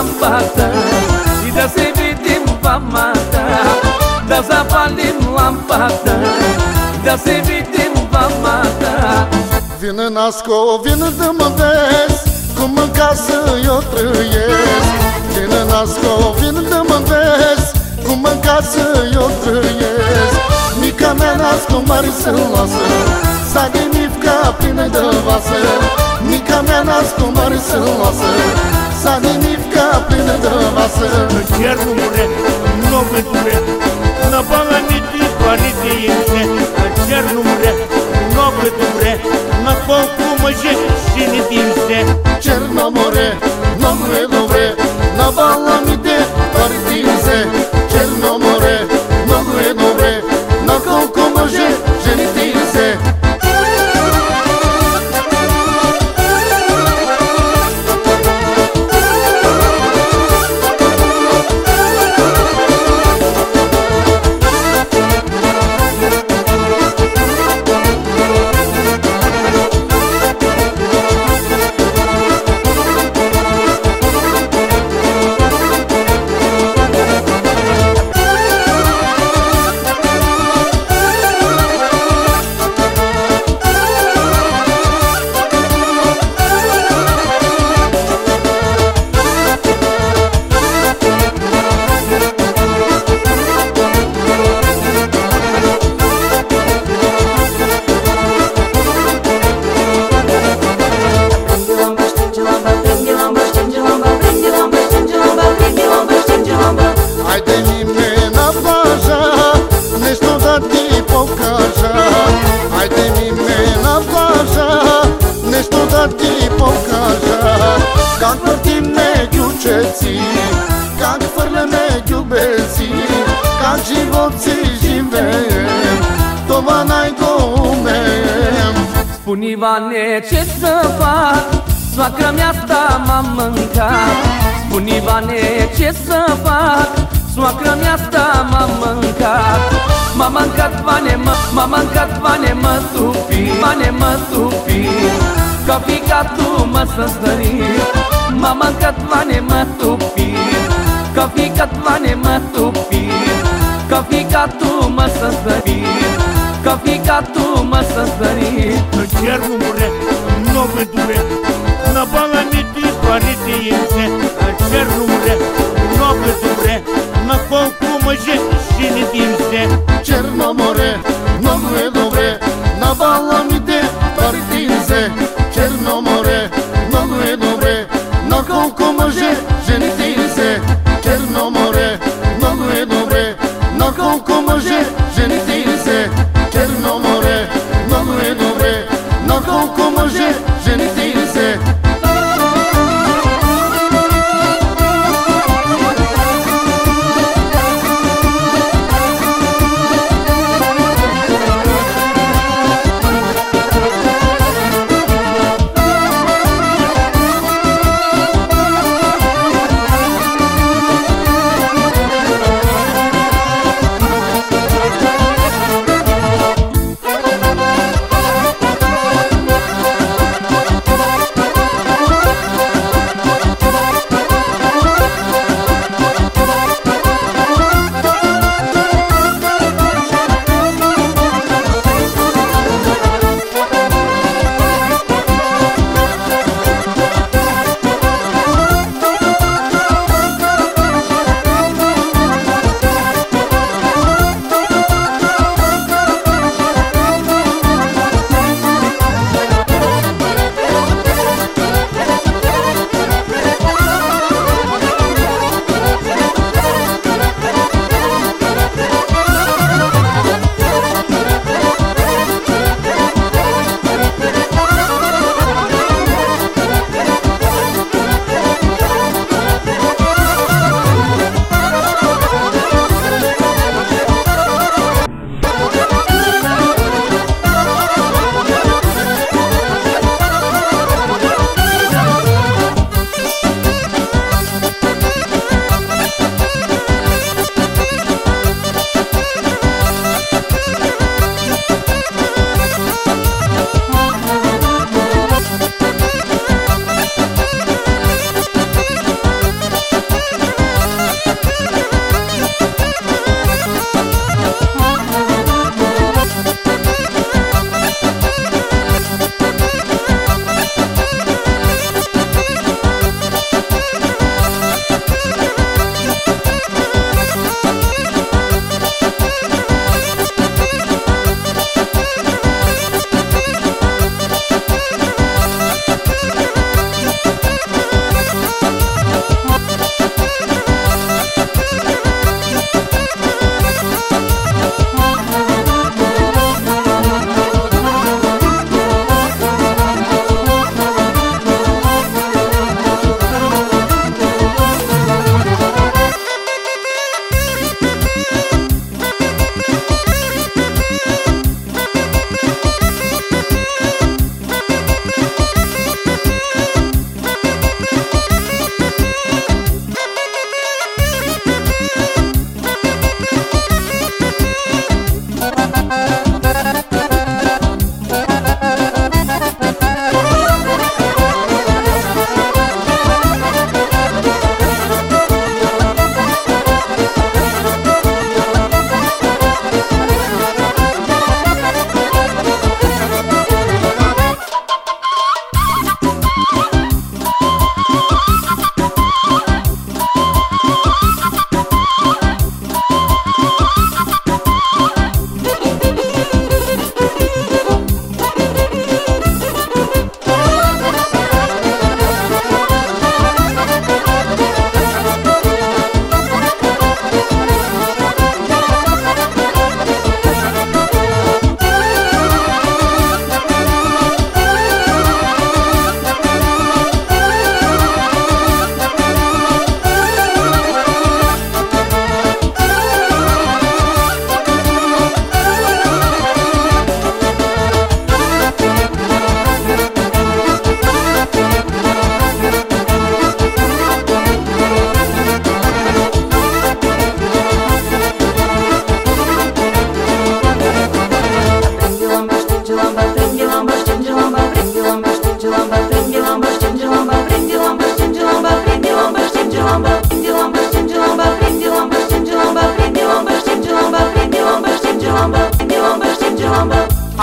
zapalim lampata Și da se vidim vamata Da zapalim lampata Da se vidim vamata Vină nasco, vină de mă vezi Cum în casă eu trăiesc. Vină nasco, vină de mă vezi Cum în casă eu trăiesc. Mica mea nasco mare să lasă S-a de mifca plină de vasă Mica mea nasco mare să lasă S-a nimitka plină de masă Chiar nu mure, nu mă dure N-a bani nici bani de ele Chiar nu mure, nu mă dure N-a bani cu mă și nici Chiar nu mure, zimbe To va n-ai gome Spune Ivane ce să fac? Soacra mea asta m-a mâncat. Spune Ivane ce să fac? Soacra mea asta m-a mâncat. M-a mâncat vane, m-a mâncat vane, mă supi Vane, mă supi Ca picatul mă să-mi M-a mâncat vane, mă Черну море, нове дуре, на баламі ти парити їм все, а черну море.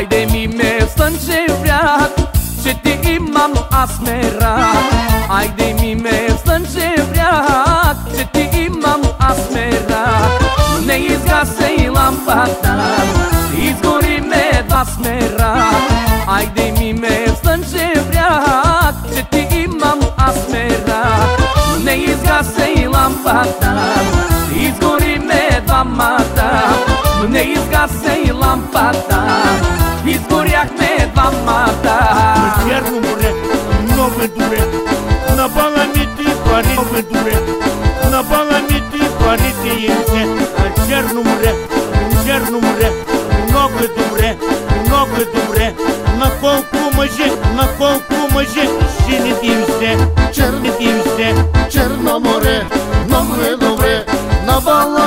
Ai de mine să vrea Ce te imam nu asmera Ai de mine să vrea Ce te imam nu asmera Ne izgasei lampada Izgori me asmera Ai de mine să vrea Ce te imam nu asmera Ne izgasei lampada Izgori me mata. Ne izgasei lampada nu me dure Na bala mi ti pare nu me dure Na bala mi ti pare te inse Chiar nu mure, chiar nu mure Nu me dure, nu me dure Na colcu măje, na colcu măje Și ne dimse, Cer, ne dimse cer, no more, no more, no more Na bala